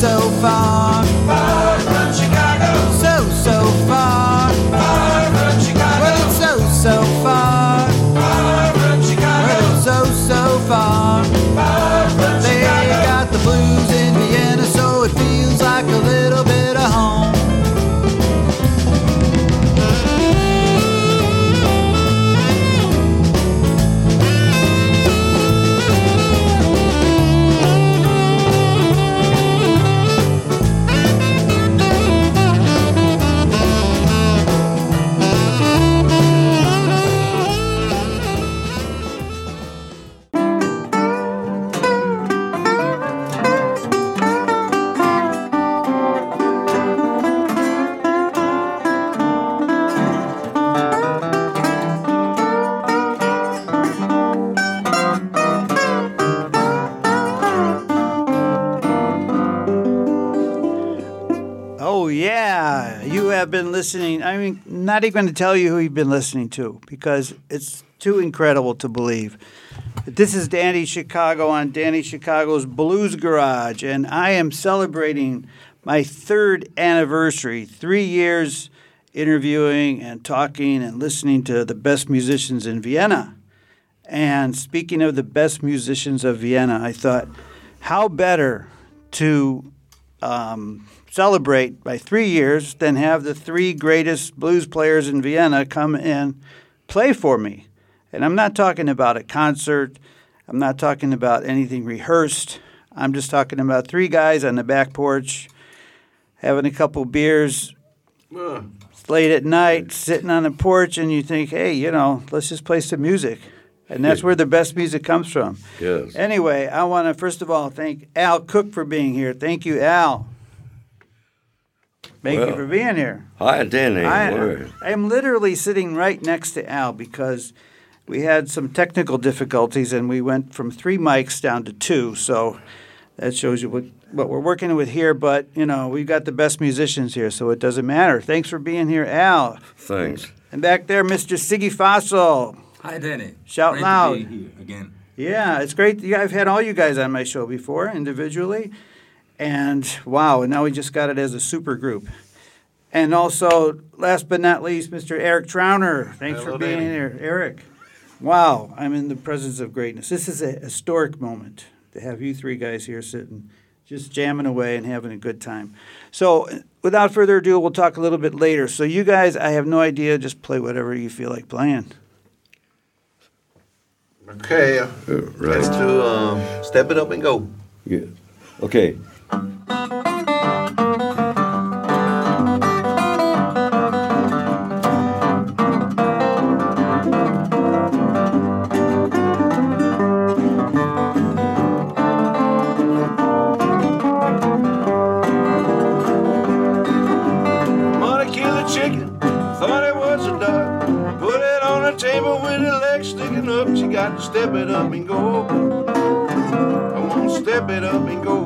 so far. Not even going to tell you who you've been listening to because it's too incredible to believe. This is Danny Chicago on Danny Chicago's Blues Garage, and I am celebrating my third anniversary. Three years interviewing and talking and listening to the best musicians in Vienna. And speaking of the best musicians of Vienna, I thought, how better to um, celebrate by three years than have the three greatest blues players in Vienna come and play for me. And I'm not talking about a concert. I'm not talking about anything rehearsed. I'm just talking about three guys on the back porch having a couple beers. It's late at night, sitting on the porch, and you think, hey, you know, let's just play some music. And that's where the best music comes from. Yes. Anyway, I want to first of all thank Al Cook for being here. Thank you, Al. Thank you for being here. Hi, Danny. I, Word. I am literally sitting right next to Al because we had some technical difficulties and we went from three mics down to two. So that shows you what, what we're working with here. But, you know, we've got the best musicians here, so it doesn't matter. Thanks for being here, Al. Thanks. And back there, Mr. Siggy Fassl. Hi, Danny. Shout Great loud. To be here again. Yeah, it's great. Yeah, I've had all you guys on my show before individually, and wow, and now we just got it as a super group. And also, last but not least, Mr. Eric Trauner. Thanks Hello, for being Danny. here, Eric. Wow, I'm in the presence of greatness. This is a historic moment to have you three guys here sitting, just jamming away and having a good time. So, without further ado, we'll talk a little bit later. So, you guys, I have no idea. Just play whatever you feel like playing. Okay, Uh, let's right. do um, step it up and go. Yeah. Okay. Step it up and go.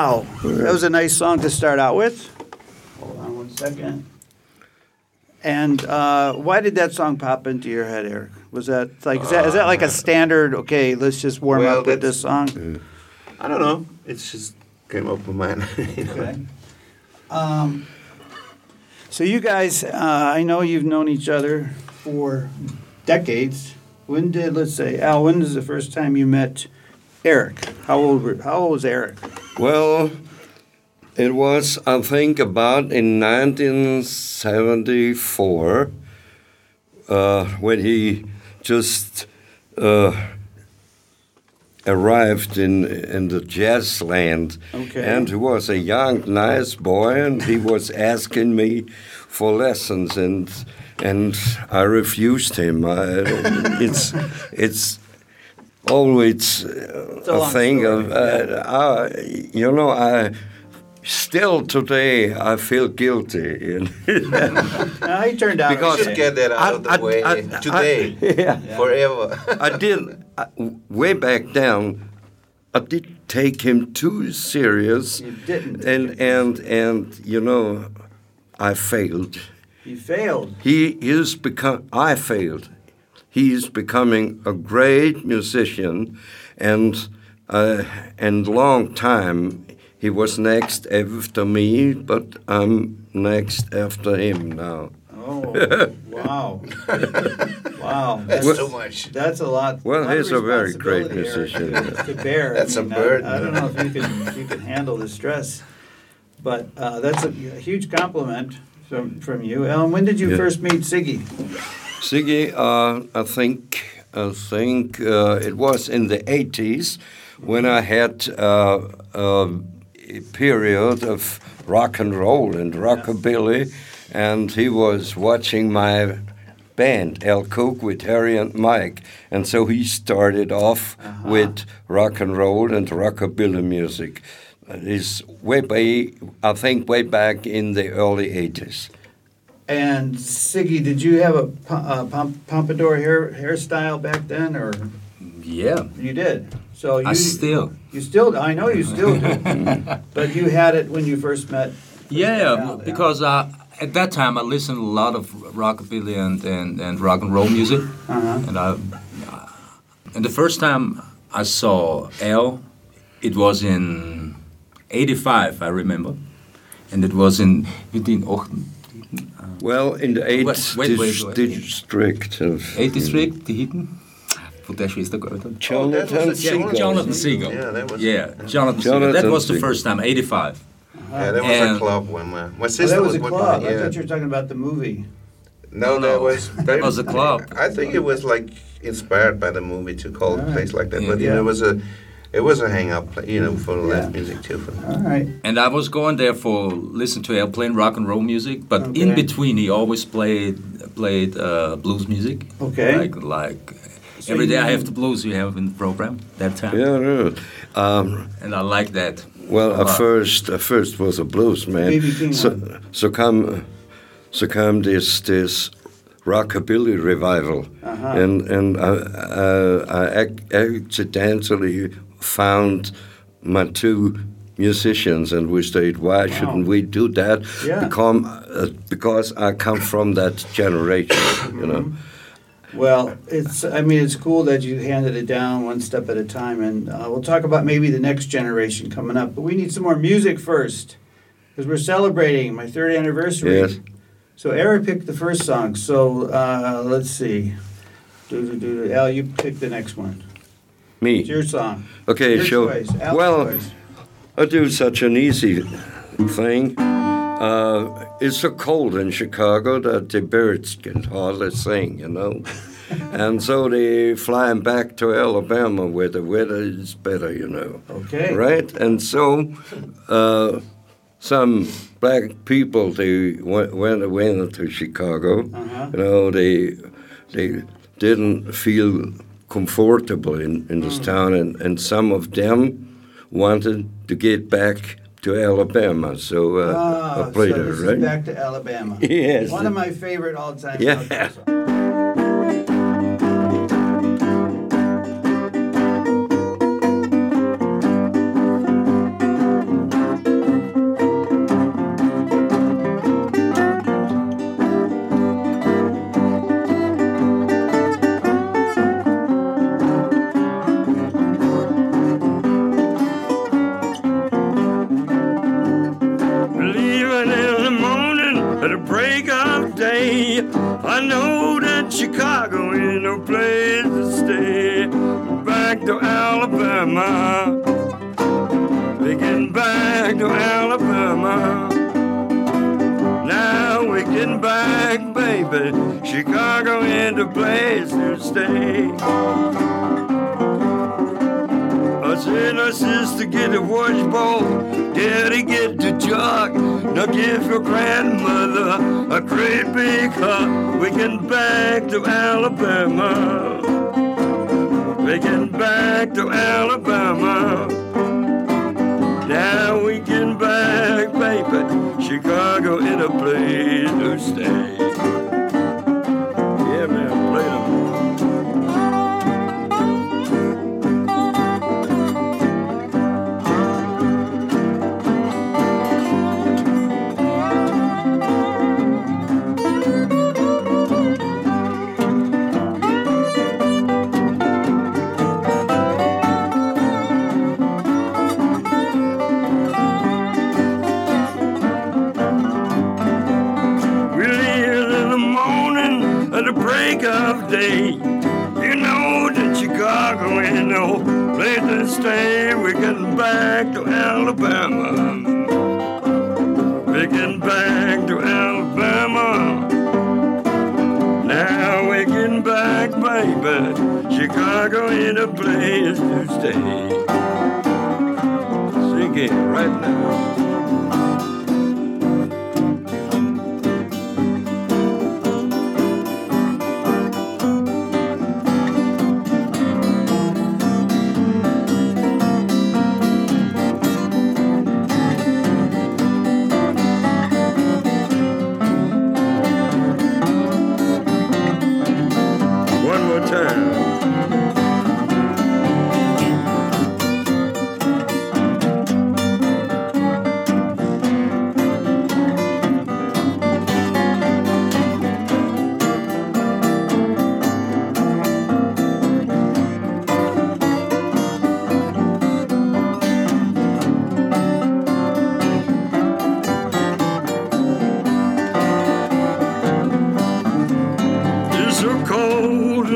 Wow, that was a nice song to start out with. Hold on one second. And uh, why did that song pop into your head, Eric? Was that like is that, is that like a standard? Okay, let's just warm Well, up with this song. I don't know. It's just came up with mine. you know. Okay. Um, so you guys, uh, I know you've known each other for decades. When did let's say Al? When was the first time you met Eric? How old? Were, how old was Eric? Well, it was, I think, about in 1974 uh, when he just uh, arrived in in the jazz land. Okay. And he was a young, nice boy, and he was asking me for lessons, and and I refused him. I, it's it's always uh, a a, thing story, of uh, uh, you know I. Still today, I feel guilty. you know. Uh, he turned out Because- okay. Just get that out I- of the I- way I- today, yeah. forever. I did I, way back down. I did take him too serious, You didn't. and and and you know, I failed. He failed. He is become. I failed. He is becoming a great musician, and uh, and long time he was next after me, but I'm next after him now. Oh, wow. wow. That's Well- too much. That's a lot. Well, lot he's a very great responsibility, Eric, musician. To bear. That's I a mean, I- burden. I, don't know if you can if you can handle the stress, but uh, that's a, a huge compliment from from you. Ellen, when did you Yeah. first meet Siggy? Siggy, uh, I think I think uh, it was in the 80s when I had uh, a period of rock and roll and rockabilly, and he was watching my band, Al Cook, with Harry and Mike, and so he started off with rock and roll and rockabilly music. It's way by, I think, way back in the early 80s. And Siggy, did you have a, a pomp- pompadour hair hairstyle back then, or Yeah, you did? So you I still. you still I know you still do, but you had it when you first met. first met Yeah, Al, because uh, at that time I listened a lot of rockabilly and, and, and rock and roll music, Uh-huh. and I uh, and the first time I saw Al, it was in '85, I remember, and it was in within Well, in the 8th Wait, wait, wait, wait. district of 8th hmm. district, die hitten. På der schwester Gøten. Jonathan Oh, that was a Yeah, Jonathan Seagull. Yeah, that was- Yeah, Jonathan Seagull. That was the first time, '85. Yeah, that was And- a club when my, my Oh, sister that was a with club. me. I Yeah. thought you were talking about the movie. No, No, that was very, was a club. I think it was like inspired by the movie to call it a place like that. Yeah. But you know, Yeah. it was a it was a hang up, you know, for Yeah. live music too. For All right. And I was going there for listen to Al playing rock and roll music, but Okay. in between he always played played uh, blues music. Okay. Like like So every day I have the blues you have in the program that time, Yeah, yeah. Um, and I like that. well, at first, at first was a blues man. B.B. King So, so come, so come this this rockabilly revival, Uh-huh. and and I, I, I accidentally found my two musicians, and we said, why shouldn't we do that? Yeah. Become, uh, because I come from that generation, you know. Well, it's, I mean, it's cool that you handed it down one step at a time, and uh, we'll talk about maybe the next generation coming up. But we need some more music first, because we're celebrating my third anniversary. Yes. So Eric picked the first song. So uh, let's see. Do, do, do. Al, you pick the next one. Me. It's your song. Okay, your sure. choice. Well, choice. I do such an easy thing. Uh, it's so cold in Chicago that the birds can hardly sing, you know. and so they flying back to Alabama where the weather is better, you know. Okay. Right, and so uh, some black people they went went, went to Chicago. Uh-huh. You know, they they didn't feel comfortable in, in this town, and, and some of them wanted to get back to Alabama. So uh, Ah, I played so right? back to Alabama. Yes. One of my favorite all-time Yeah. place to stay. I said, our sister get the washbowl, daddy get the jug. Now give your grandmother a great big hug. We get back to Alabama. We get back to Alabama. Now we get back, baby. Chicago in a place to stay.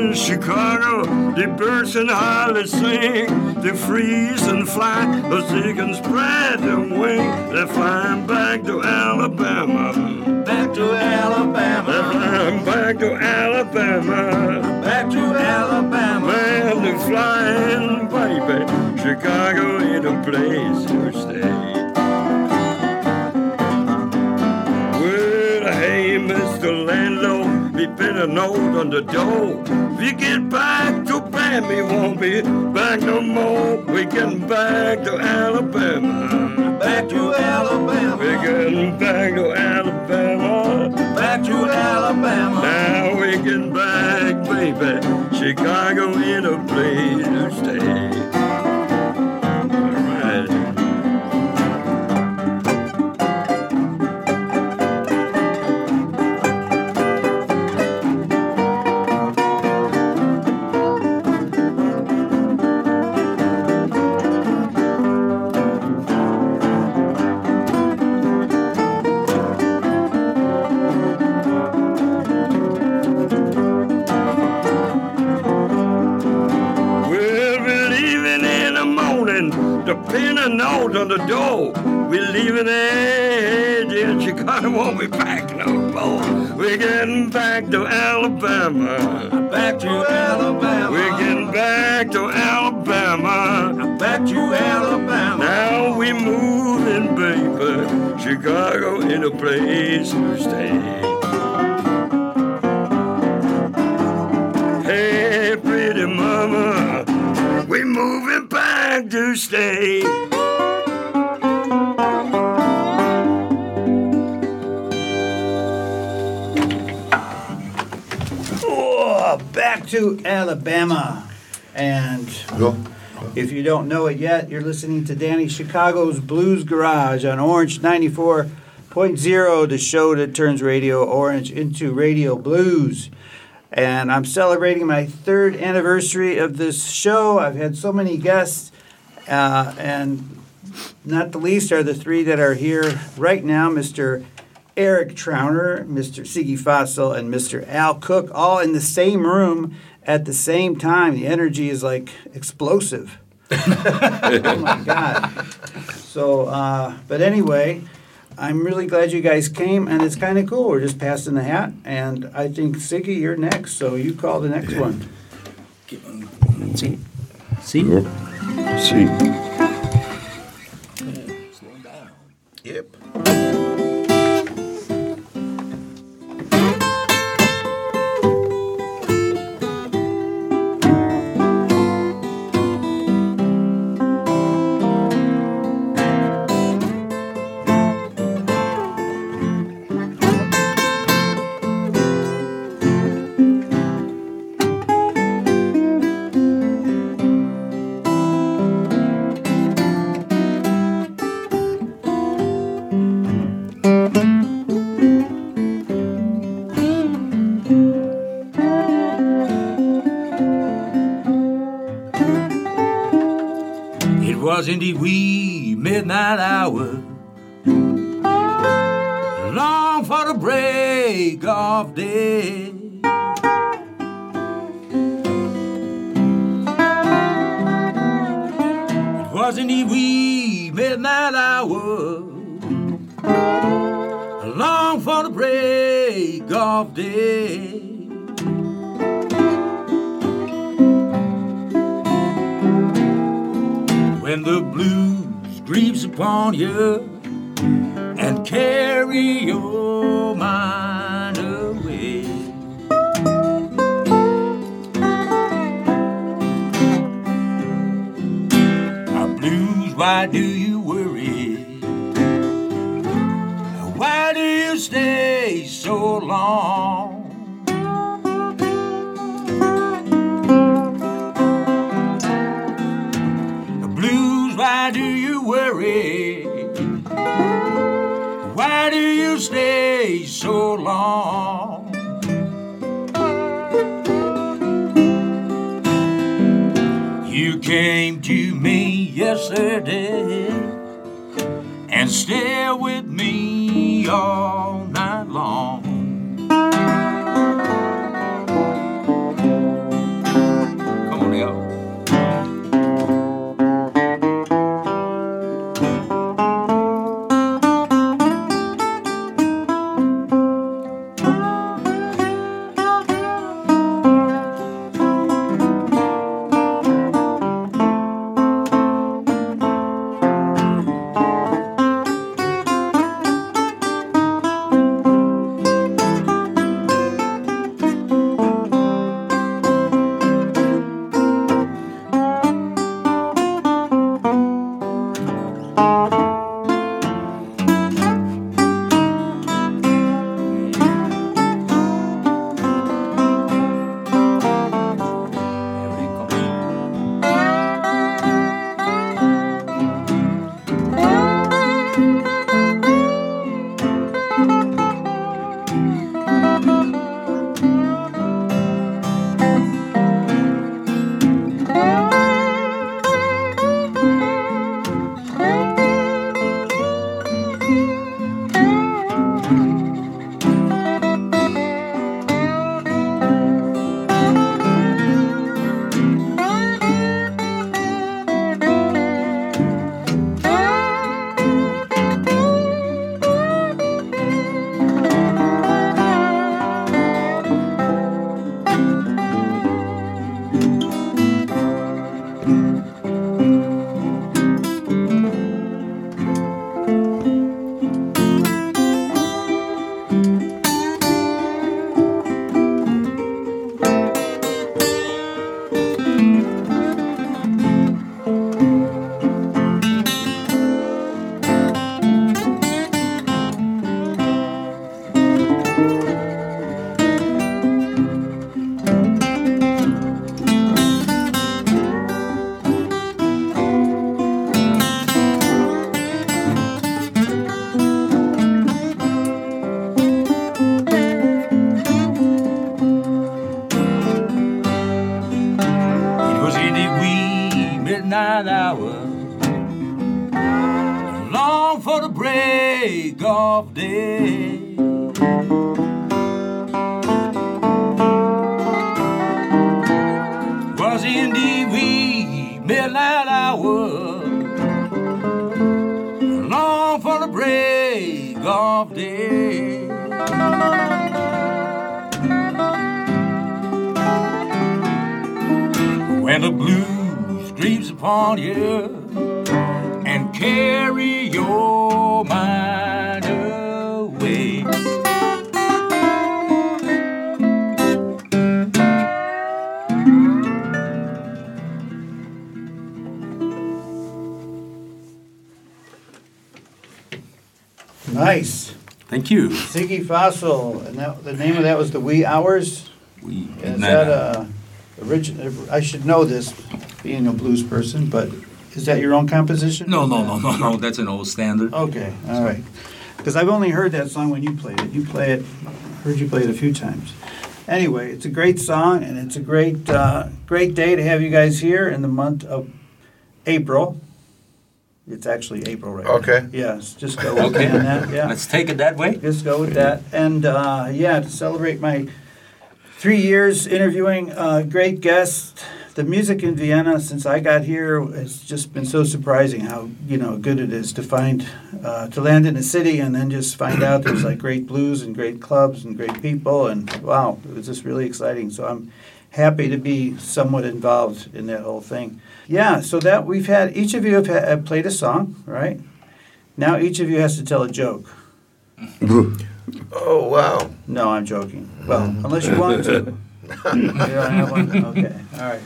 In Chicago, the birds and holly sing, they freeze and fly, they can spread their wings. They're flying back to Alabama. Back to Alabama. They're flying back to Alabama. Back to Alabama. Man, they're flying, baby. Chicago ain't a place to stay. We put a note on the door. If you get back to Bam, we won't be back no more. We getting back to Alabama. Back to Alabama. We're getting back to Alabama. Back to Alabama. Now we getting back, baby. Chicago ain't a place to stay. Pin a note on the door. We're leaving it in Chicago, won't be back no more. We're getting back to Alabama. Back to Alabama. We're getting back to Alabama. Back to Alabama. Now we moving, baby. Chicago in a place to stay. Hey, pretty mama, we moving back to stay. Oh, back to Alabama. And if you don't know it yet, you're listening to Danny Chicago's Blues Garage on Orange 94.0, the show that turns Radio Orange into Radio Blues. And I'm celebrating my third anniversary of this show. I've had so many guests, uh, and not the least are the three that are here right now Mr. Eric Trauner, Mr. Siggy Fassl, and Mr. Al Cook, all in the same room at the same time. The energy is like explosive. oh my God. So, uh, but anyway, I'm really glad you guys came, and it's kind of cool. We're just passing the hat, and I think Siggy, you're next, so you call the next one. See? See? See. Yep. Was in the wee midnight hour, long for the break of day. It was in the wee midnight hour, long for the break of day. When the blues creeps upon you and carry your mind away. Our blues, why do you worry? Why do you stay so long? So long? You came to me yesterday and stayed with me all night long. Of day. Was indeed we midnight hour. Long for the break of day. when the blues creeps upon you and carry Nice. Thank you. Siggy Fassl, and that, the name of that was The Wee Hours? We, Is that a, origin, I should know this, being a blues person, but is that your own composition? no, no, no, no, no. That's an old standard. Okay, all right. Because I've only heard that song when you played it. You play it, heard you play it a few times. Anyway, it's a great song, and it's a great, uh, great day to have you guys here in the month of April. It's actually April right now. Okay. Yes, just go with Okay. that, yeah. Let's take it that way. Just go with that. And uh, yeah, to celebrate my three years interviewing uh, great guests, the music in Vienna since I got here has just been so surprising how you know good it is to find uh, to land in a city and then just find out there's like great blues and great clubs and great people and wow, it was just really exciting. So I'm happy to be somewhat involved in that whole thing. Yeah, so that we've had each of you have, ha- have played a song, right? Now each of you has to tell a joke. Oh, wow. No, I'm joking. Well, unless you want to. you don't have one? Okay, all right.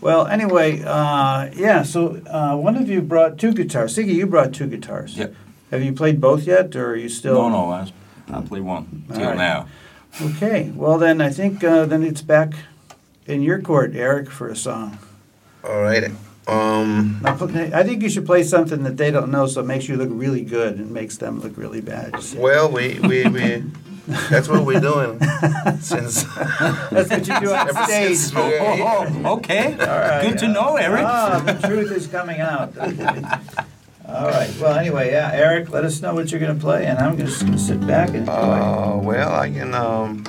Well, anyway, uh, yeah, so uh, one of you brought two guitars. Siggy, you brought two guitars. Yep. Have you played both yet, or are you still? No, no. I, I play one till All right. now. Okay, well then, I think uh, then it's back in your court, Eric, for a song. All right. Um, Now, I think you should play something that they don't know, so it makes you look really good and makes them look really bad. well, we, we, we, that's what we're doing since. That's what you do on stage. Oh, oh, oh, okay. right. Good to know, Eric. Ah, the truth is coming out. All right. Well, anyway, yeah, Eric, let us know what you're going to play, and I'm just going to sit back and enjoy. Uh, well, I can. Um,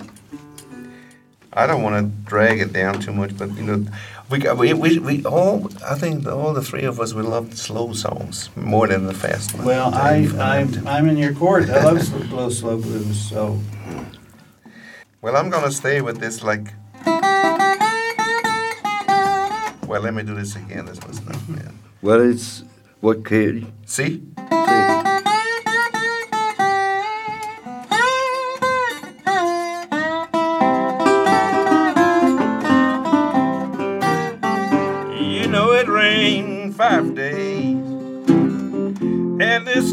I don't want to drag it down too much, but you know, we we, we, we all. I think all the three of us we love the slow songs more than the fast ones. well, I, I'm, I'm in your court. I love slow, slow, slow blues. So, Well, I'm gonna stay with this like. Well, let me do this again. This was not bad. Well, it's what key? See?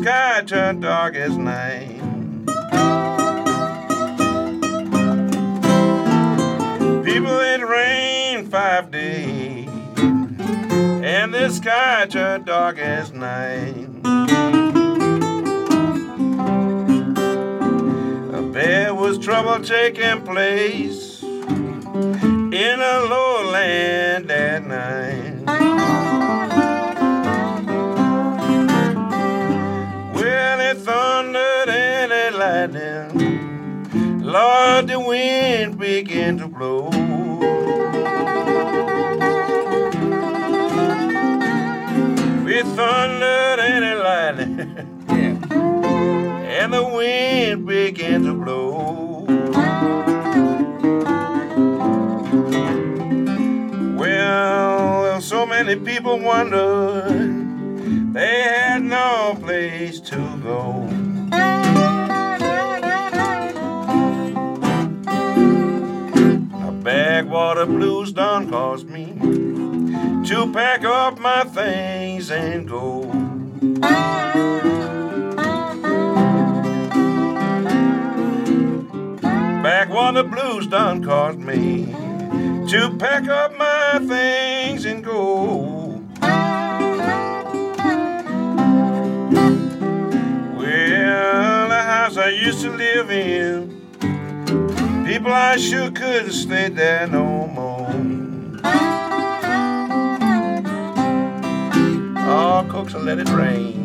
Sky turned dark as night. People, it rained five days, and the sky turned dark as night. There was trouble taking place in a lowland that night. Lord, the wind began to blow. It thundered and lightning. Yeah. and the wind began to blow. Well, so many people wondered they had no place to go. Backwater blues done caused me to pack up my things and go. Back what the blues done caused me to pack up my things and go. Well, the house I used to live in, People I sure could have stayed there no more. Oh, cooks, let it rain.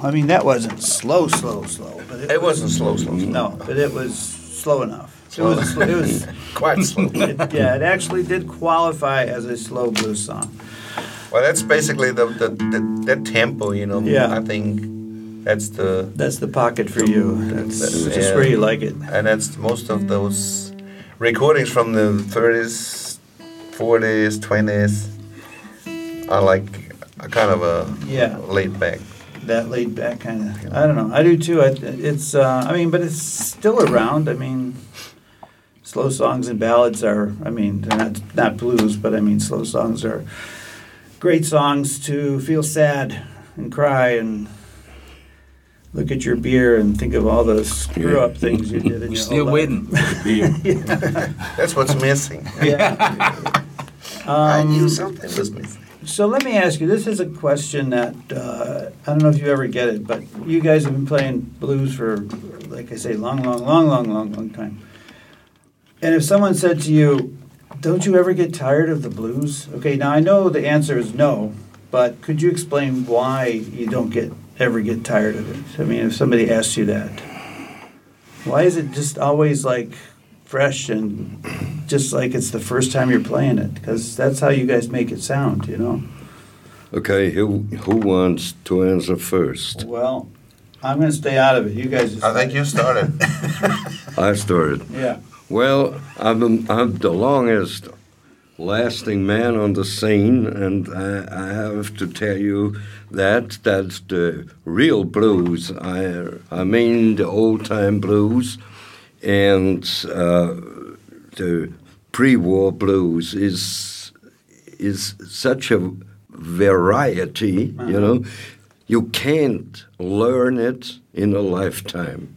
Slow. I mean, that wasn't slow, slow, slow. But It wasn't slow, slow, mm-hmm. slow. No, but it was slow enough. It was. It was. Quite slow. It, yeah, it actually did qualify as a slow blues song. Well, that's basically the the, the, the tempo, you know. Yeah. I think that's the That's the pocket for you. That's That's- just yeah. where you like it. and that's most of those recordings from the 30s, 40s, 20s. are like a kind of a Yeah. laid back. That laid back kind of. I don't know. I do too. I, it's. Uh, I mean, but it's still around. I mean, slow songs and ballads are. I mean, they're not not blues, but I mean, slow songs are great songs to feel sad and cry and look at your beer and think of all the screw up things you did in We're still whole waiting for. That's what's missing. life. Yeah. I Um, knew something was missing. So let me ask you. This is a question that uh, I don't know if you ever get it, but you guys have been playing blues for, like I say, long, long, long, long, long, long time. And if someone said to you, "Don't you ever get tired of the blues?" Okay, now I know the answer is no, but could you explain why you don't get ever get tired of it? I mean, if somebody asks you that, why is it just always like fresh and just like it's the first time you're playing it? Because that's how you guys make it sound, you know. Okay, who who wants to answer first? Well, I'm going to stay out of it. You guys. I think you started. I started. Yeah. Well, I'm, I'm the longest lasting man on the scene, and I, I have to tell you that that's the real blues. I, I mean the old time blues, and uh, the pre-war blues is is such a variety. You know, you can't learn it in a lifetime.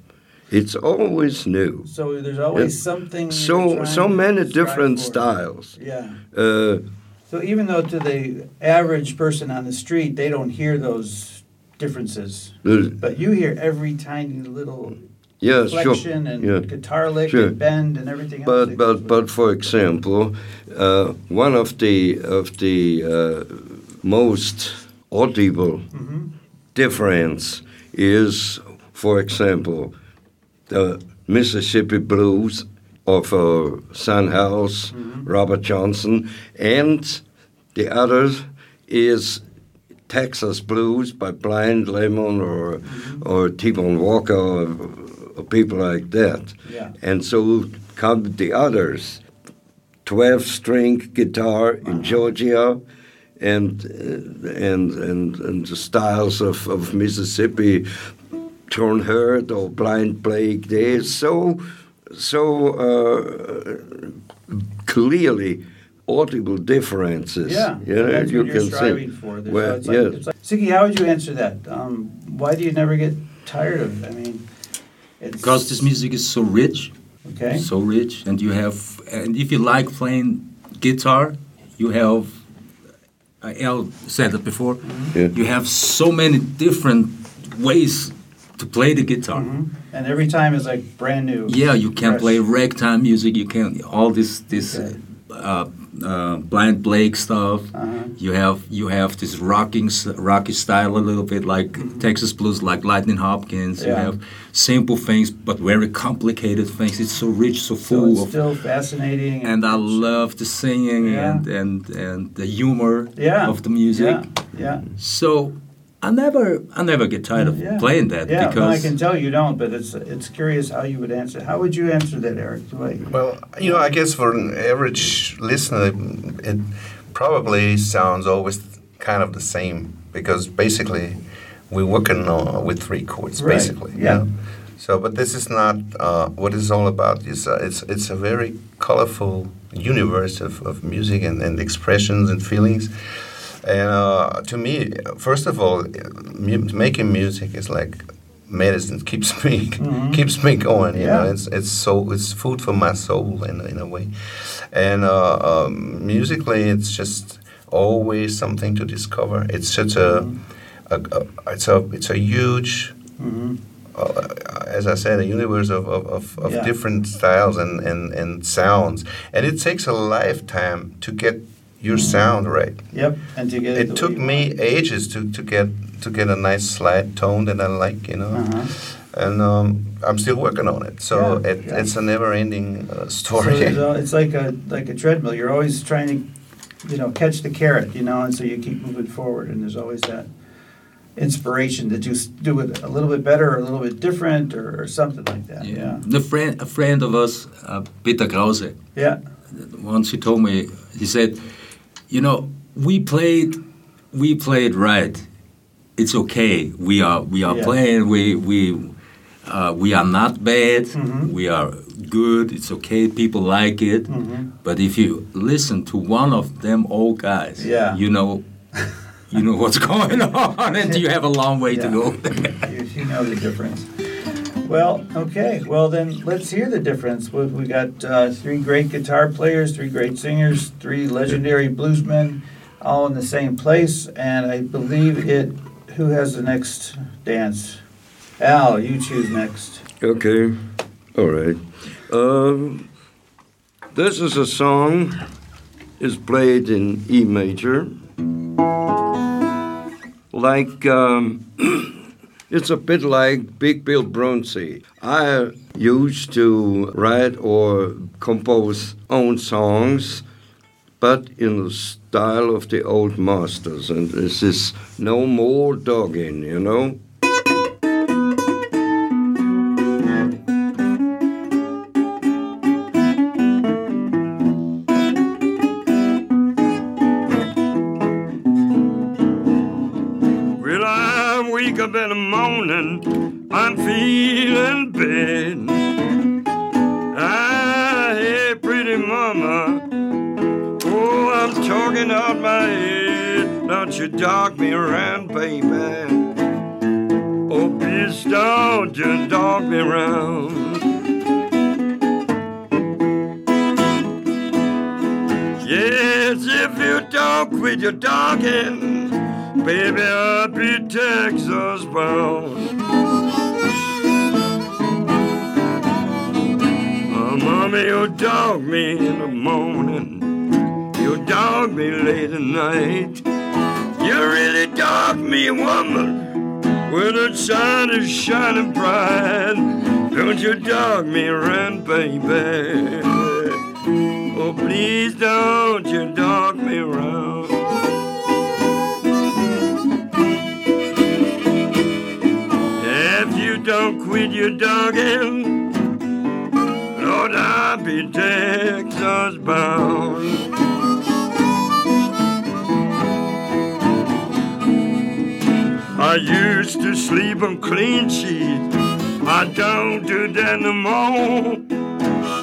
It's always new. So there's always something. So so many different for. styles. Yeah. Uh, So even though to the average person on the street, they don't hear those differences. But you hear every tiny little yeah, sure. and yeah. guitar lick Sure. and bend and everything. But goes but but for example, uh, one of the of the uh, most audible Mm-hmm. difference is, for example, the Mississippi blues of uh, Son House, Mm-hmm. Robert Johnson, and the other is Texas blues by Blind Lemon or Mm-hmm. or T-Bone Walker or, or people like that. Yeah. And so come the others, 12 string guitar Uh-huh. in Georgia and and and and the styles of, of Mississippi, John Hurt or Blind Blake, they're so so uh, clearly audible differences. Yeah, you, know, that's you what you're can striving see. for. There's- Well, like, yes. like, Siggy, how would you answer that? Um, why do you never get tired of? I mean, it's Because this music is so rich, okay. so rich, and you have, and if you like playing guitar, you have. Uh, Al said it before. Yeah. You have so many different ways to play the guitar. Mhm. And every time is like brand new. Yeah, you can fresh. play ragtime music. You can all this this Okay. uh, uh, Blind Blake stuff. Uh-huh. You have you have this rocking rocky style a little bit like Texas blues, like Lightning Hopkins. You Mm-hmm. Have simple things, but very complicated things. It's so rich, so So full of. still fascinating. And I love the singing Yeah. and, and and the humor yeah. of the music. Yeah, yeah. So I never I never get tired of yeah. playing that Yeah, no, I can tell you don't, but it's it's curious how you would answer. How would you answer that, Eric? Do I- Well, you know, I guess for an average listener, it probably sounds always kind of the same because basically we're working uh, with three chords, Right, basically. you yeah. know. So, but this is not uh, what it's all about. It's uh, it's it's a very colorful universe of, of music and, and expressions and feelings. And uh, to me, first of all, mu- making music is like medicine. Keeps me Mhm. keeps me going. You know, Yeah. it's it's so it's food for my soul in in a way. And uh, um, musically, it's just always something to discover. It's such a, a, a it's a it's a huge Mhm. uh, as I said, a universe of, of, of, of Yeah. different styles and, and, and sounds. And it takes a lifetime to get your sound right. Yep, and to get it, It the took way me want. ages to, to get to get a nice slide tone that I like, you know. Uh-huh. And um, I'm still working on it. So Yeah, it, yeah. it's a never-ending uh, So story. there's al- it's like a like a treadmill. You're always trying to, you know, catch the carrot, you know, and so you keep moving forward. And there's always that inspiration to just do it a little bit better, or a little bit different, or, or something like that. Yeah, The friend, a friend of us, uh, Peter Krause, yeah, once he told me, he said, "You know, we played, we played right. It's okay. We are, we are Yeah. playing. We, we, uh, we are not bad. Mhm. We are good. It's okay. People like it. Mhm. But if you listen to one of them old guys, Yeah. you know." You know what's going on, and you have a long way to go. you, you know the difference. Well, okay. Well, then let's hear the difference. We, we got uh, three great guitar players, three great singers, three legendary bluesmen, all in the same place. And I believe it. Who has the next dance? Al, you choose next. Okay, all right. Um, this is a song. is played in E major. Like um, it's a bit like Big Bill Broonzy. I used to write or compose own songs, but in the style of the old masters, and this is no more dogging, you know. Around, baby? Oh, please don't you dog me around. Yes, if you don't quit your dogging, Baby, I'll be Texas bound. Oh, mommy, you dog me in the morning. You dog me late at night. You really dog me, woman, when the sun is shining bright. Don't you dog me around, baby. Oh, please don't you dog me around. If you don't quit your dogging, Lord, I'll be Texas bound. I used to sleep on clean sheets. I don't do that no more.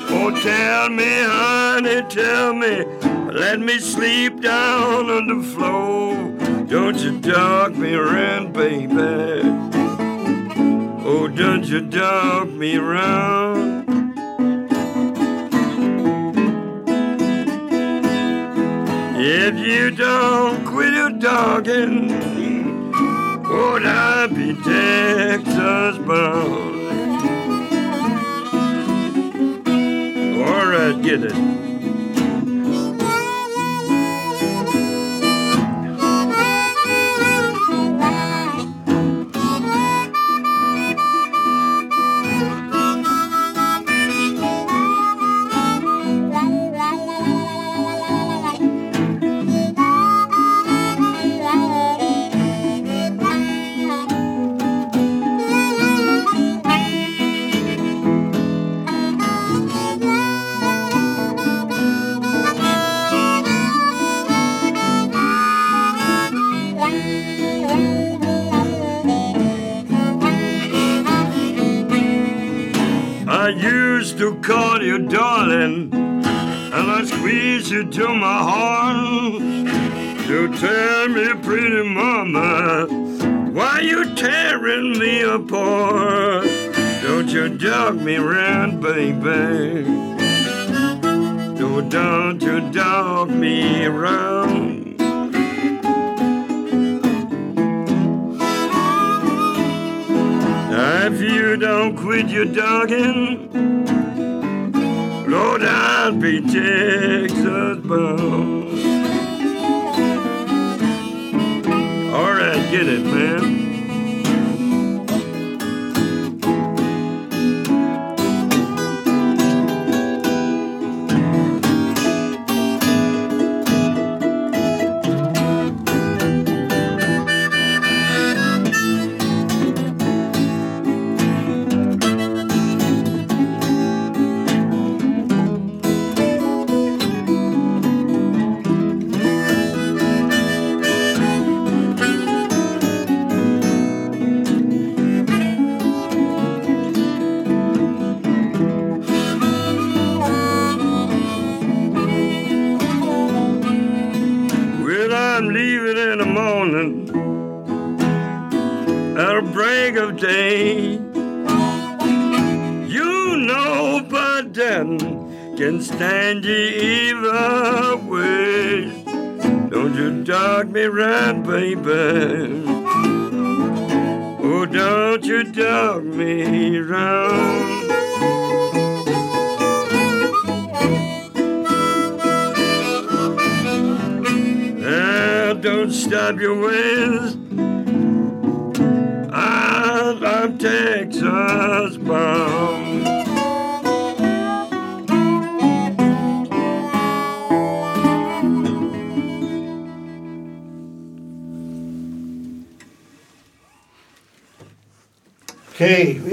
Oh, tell me, honey, tell me, let me sleep down on the floor. Don't you dog me around, baby. Oh, don't you dog me around. If you don't quit your dogging, would I be Texas bound? All right, get it. I used to call you darling, and I squeeze you to my heart. You tell me, pretty mama, why you tearing me apart? Don't you dog me round, baby. No, don't you dog me around. If you don't quit your dogging, Lord, I'll be Texas bound. All right, get it, man. Baby. Oh, don't you dog me round. Don't stop your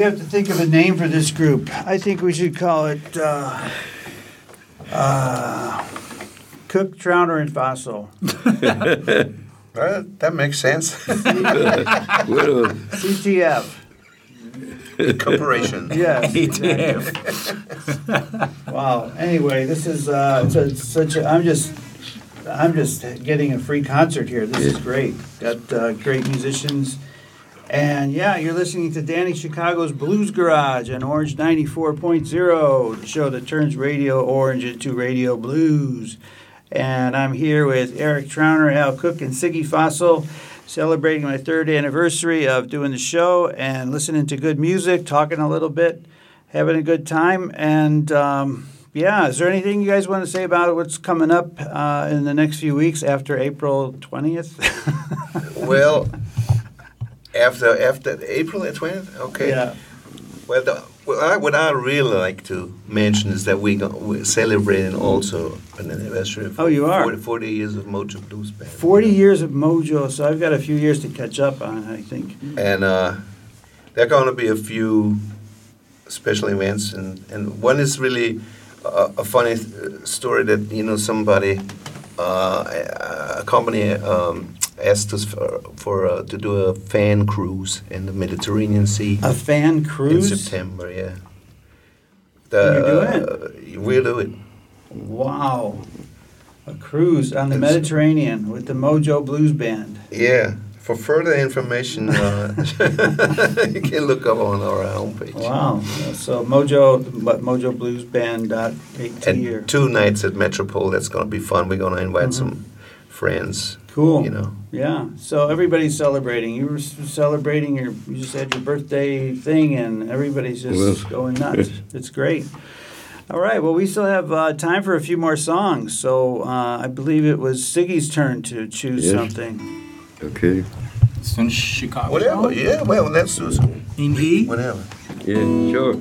have to think of a name for this group. I think we should call it uh, uh, Cook, Trauner, and Fassl. Uh, that makes sense. Well, CTF. Corporation. Yes. ATF. Wow. Anyway, this is uh, it's a, such a. I'm just. I'm just getting a free concert here. This is great. Got uh, great musicians. And yeah, you're listening to Danny Chicago's Blues Garage on Orange 94.0, the show that turns Radio Orange into Radio Blues. And I'm here with Eric Trauner, Al Cook, and Siggy Fassl. celebrating my third anniversary of doing the show and listening to good music, talking a little bit, having a good time. And um, yeah, is there anything you guys want to say about what's coming up uh, in the next few weeks after April 20th? Well, after after April twentieth, okay. Yeah. Well, the, well I, what I really like to mention is that we go, we're celebrating also an anniversary. Of Oh, you are? 40, 40 years of Mojo Blues Band. 40 years of Mojo, so I've got a few years to catch up on, I think. and uh, there are going to be a few special events, and, and one is really a, a funny th- story that you know somebody, uh, a, a company um, asked us for, for uh, to do a fan cruise in the Mediterranean Sea A fan cruise in? September. Yeah, You're uh, we'll do it. Wow. A cruise on the It's- Mediterranean with the Mojo Blues Band. Yeah. For further information, uh, you can look up on our homepage. Wow. So Mojo, what, mojobluesband.at or? And two nights at Metropole. That's going to be fun. We're going to invite some friends. Cool. You know. Yeah. So everybody's celebrating. You were celebrating your, you just had your birthday thing and everybody's just Well. going nuts. It's great. All right. Well, we still have uh, time for a few more songs. So uh, I believe it was Siggy's turn to choose Yes. something. Okay. It's in Chicago. Whatever. Yeah. Well, let's do some. In E. Whatever. Yeah, sure.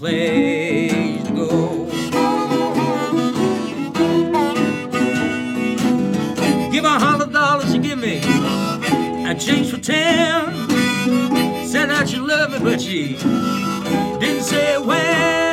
Place to go. Give a hundred dollars to give me a change for ten. Said that she loved me, but she didn't say when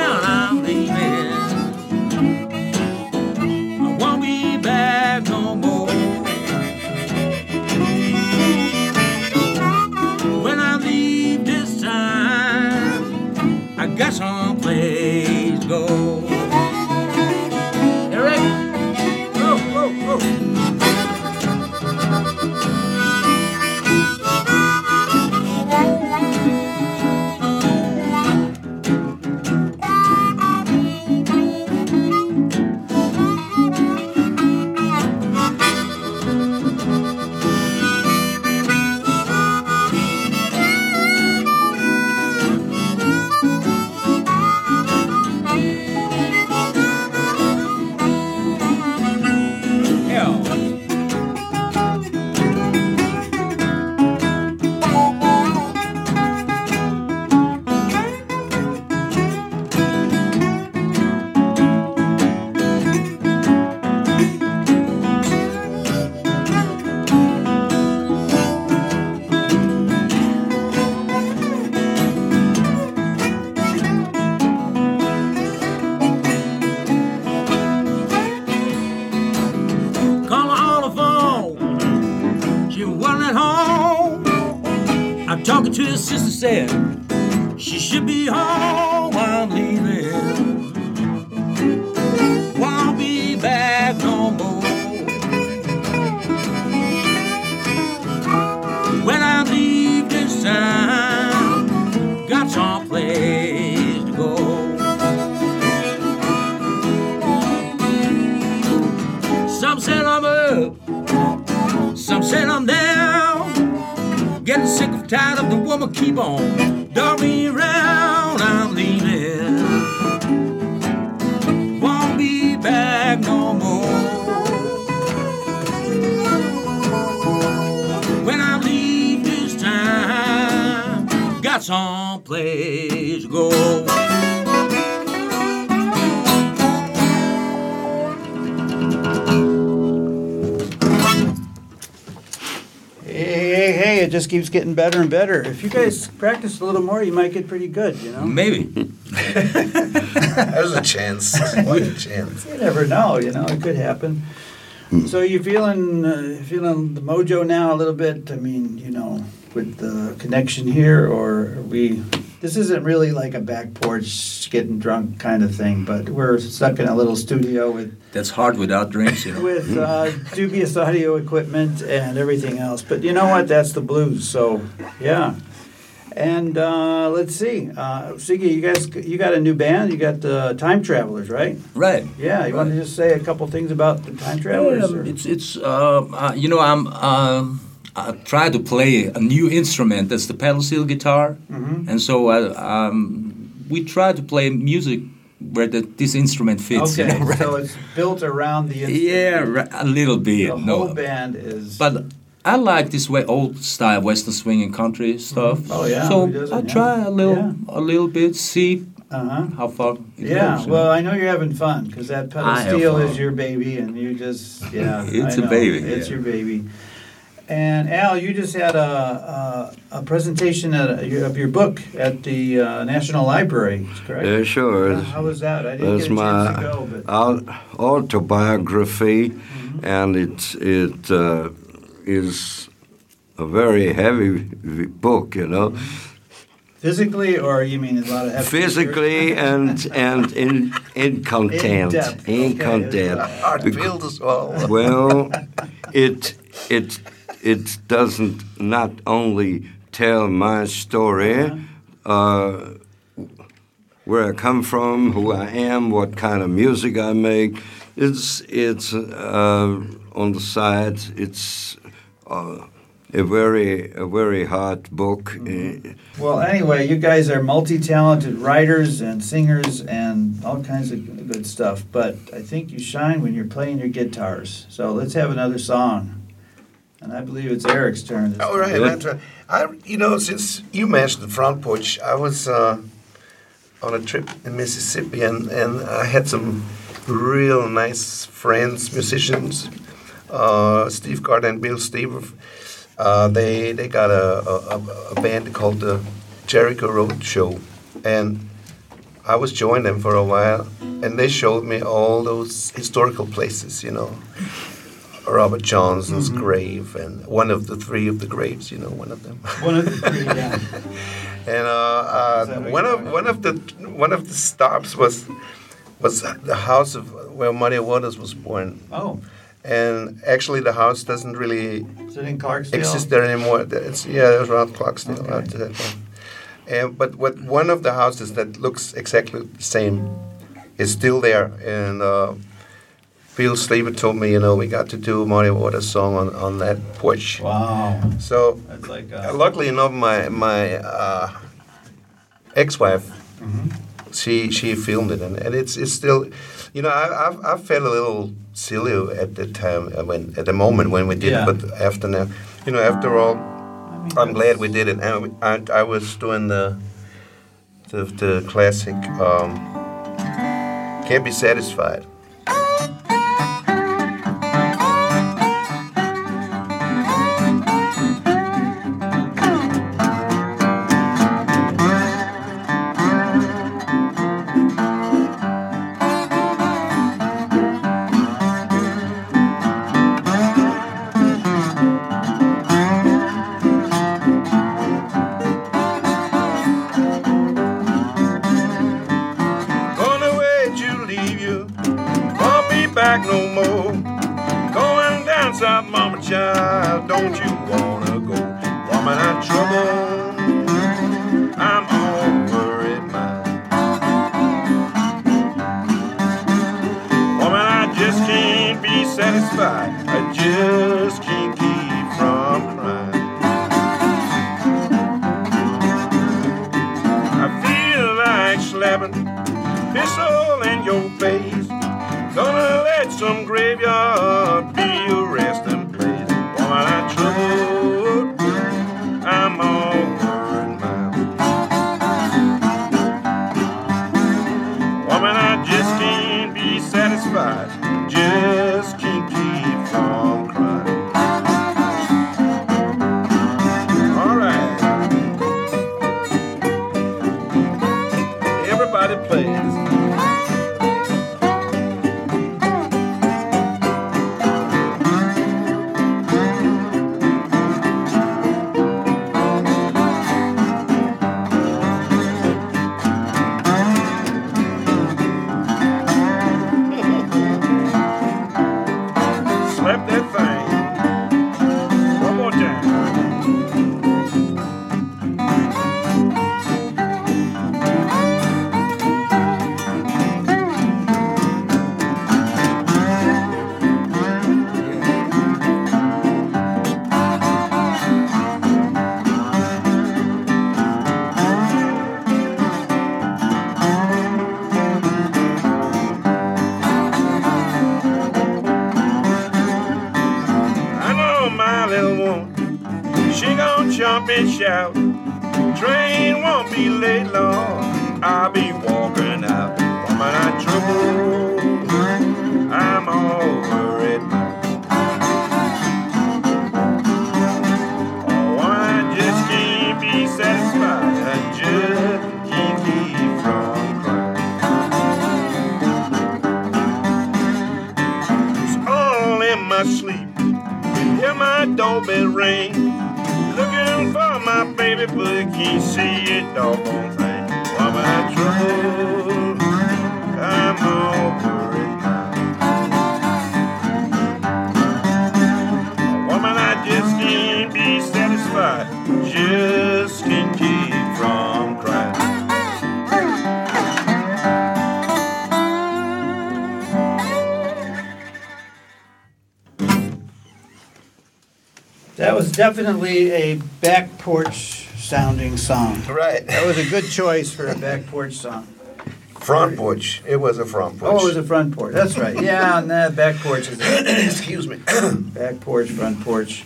Hey, hey, hey, it just keeps getting better and better. If you guys practice a little more, you might get pretty good, you know? Maybe. There's a chance. What a chance. You never know, you know, it could happen. So you feeling uh, feeling the mojo now a little bit? I mean, you know, with the connection here, or are we? This isn't really like a back porch getting drunk kind of thing, but we're stuck in a little studio with That's hard without drinks, you know. with uh, dubious audio equipment and everything else. But you know what? That's the blues. So yeah. And uh, let's see, uh, Siggy, you guys, you got a new band. You got the Time Travelers, right? Right. Yeah. You want to just say a couple things about the Time Travelers? Yeah, it's it's uh, uh, you know I'm um, I try to play a new instrument that's the pedal steel guitar, Mhm. and so I, um, we try to play music where the, this instrument fits. Okay, you know, right? so it's built around the instrument. yeah, right, a little bit. The no, whole band is. but I like this way old style western swing and country stuff. Oh, yeah, So who doesn't, I yeah. try a little Yeah. a little bit, see uh huh. how far it Yeah, goes. well, I know you're having fun because that pedal I steel is your baby, and you just yeah, It's I a know, baby, It's yeah. your baby. And Al, you just had a a, a presentation at a, of your book at the uh, National Library, correct? Yeah, sure. Uh, How was that? I didn't That's get a chance my to go, but autobiography, Mm-hmm. and it it uh, is a very heavy book, you know, physically, or you mean a lot of heavy physically and and in in content, depth, in okay. content. Art filled as well. Well, it it it doesn't not only tell my story, uh, where I come from, who I am, what kind of music I make. It's it's uh, on the side. It's uh, a very a very hard book. Uh, Well, anyway, you guys are multi-talented writers and singers and all kinds of good stuff. But I think you shine when you're playing your guitars. So let's have another song. And I believe it's Eric's turn. this All time. right, that's right. I, you know, since you mentioned the front porch, I was uh, on a trip in Mississippi, and, and I had some real nice friends, musicians, uh, Steve Gardner and Bill Steber. Uh, they they got a, a, a band called the Jericho Road Show, and I was joining them for a while, and they showed me all those historical places, you know. Robert Johnson's grave, and one of the three of the graves, you know, one of them. One of the three, yeah. and uh, uh, Is that what one of one of the one of the stops was was the house of where Muddy Waters was born, Oh, and actually the house doesn't really in exist there anymore. It's yeah, it was around Clarksdale. Okay. out that one. And but what one of the houses that looks exactly the same is still there, and uh, Bill Sleeper told me, you know, we got to do Muddy Waters song on on that porch. Wow. So like, uh, luckily enough, my my uh, ex-wife, Mm-hmm. she she filmed it, and, and it's it's still, you know, I I, I felt a little silly at the time uh, when at the moment when we did Yeah. it, but after now, you know, after all, I mean, I'm glad we did it. And I, I was doing the the, the classic um, "Can't Be Satisfied." Don't you definitely a back porch sounding song. Right. That was a good choice for a back porch song. Front porch. It was a front porch. Oh, it was a front porch. That's right. Yeah, and that back porch is a Excuse me. back porch, front porch.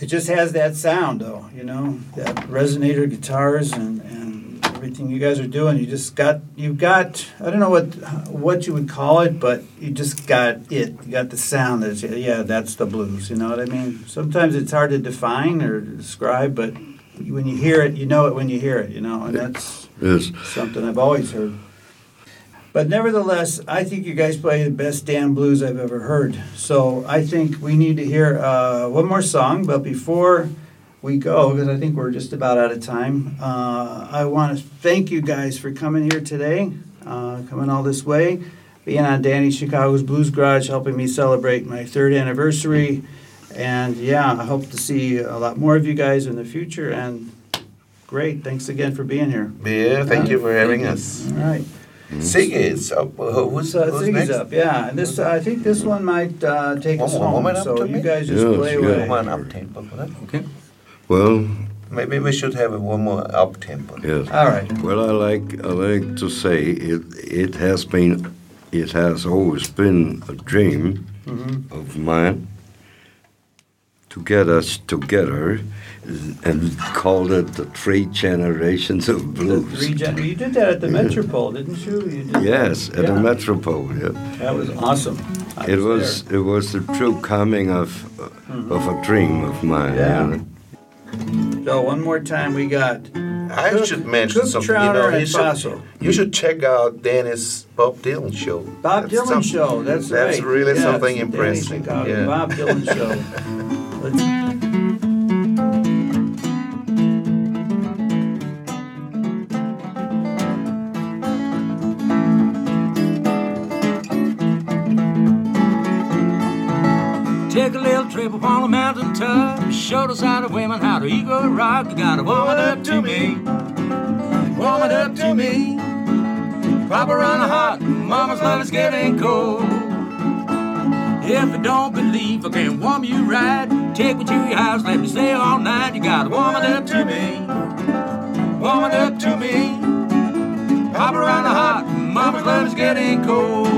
It just has that sound, though. You know, that resonator guitars and, and everything you guys are doing. You just got you've got I don't know what what you would call it, but you just got it. You got the sound. That's yeah, that's the blues. You know what I mean? Sometimes it's hard to define or describe, but when you hear it, you know it when you hear it. You know, and that's Yes. something I've always heard. But nevertheless, I think you guys play the best damn blues I've ever heard. So I think we need to hear uh, one more song. But before we go, because I think we're just about out of time, uh, I want to thank you guys for coming here today, uh, coming all this way, being on Danny Chicago's Blues Garage, helping me celebrate my third anniversary. And yeah, I hope to see a lot more of you guys in the future. And great, thanks again for being here. Yeah, thank you for having us. All right. Siggy is up. Who- Who's, So who's next? up, yeah, and this, I think this one might uh, take One us home, so you guys just Yes, play yeah. away. Come on, up tempo for. Okay. Well, Maybe we should have one more up tempo. yes. All right, Well, I like I like to say it. It has been, it has always been a dream Mhm. of mine to get us together, and called it the three generations of blues. three gen- you did that at the Metropole, didn't you? You did Yes, that. at the Metropole. Yeah. That was awesome. I It was there. it was the true coming of of a dream of mine. Yeah. you know. So one more time, we got I Cook- should mention Cook, something. You know, you should, you should check out Dennis Bob Dylan show. Bob That's Dylan some- show. That's, right. That's really Yes, something impressive. Yeah. Bob Dylan show. upon a mountain top. Showed us how to women how to eagle rock. You gotta warm it up to me. Warm it up to me. Papa run hot, mama's love is getting cold. If you don't believe I can warm you right, take me to your house, let me stay all night. You gotta warm it up to me. Warm it up to me. Papa run hot, mama's love is getting cold.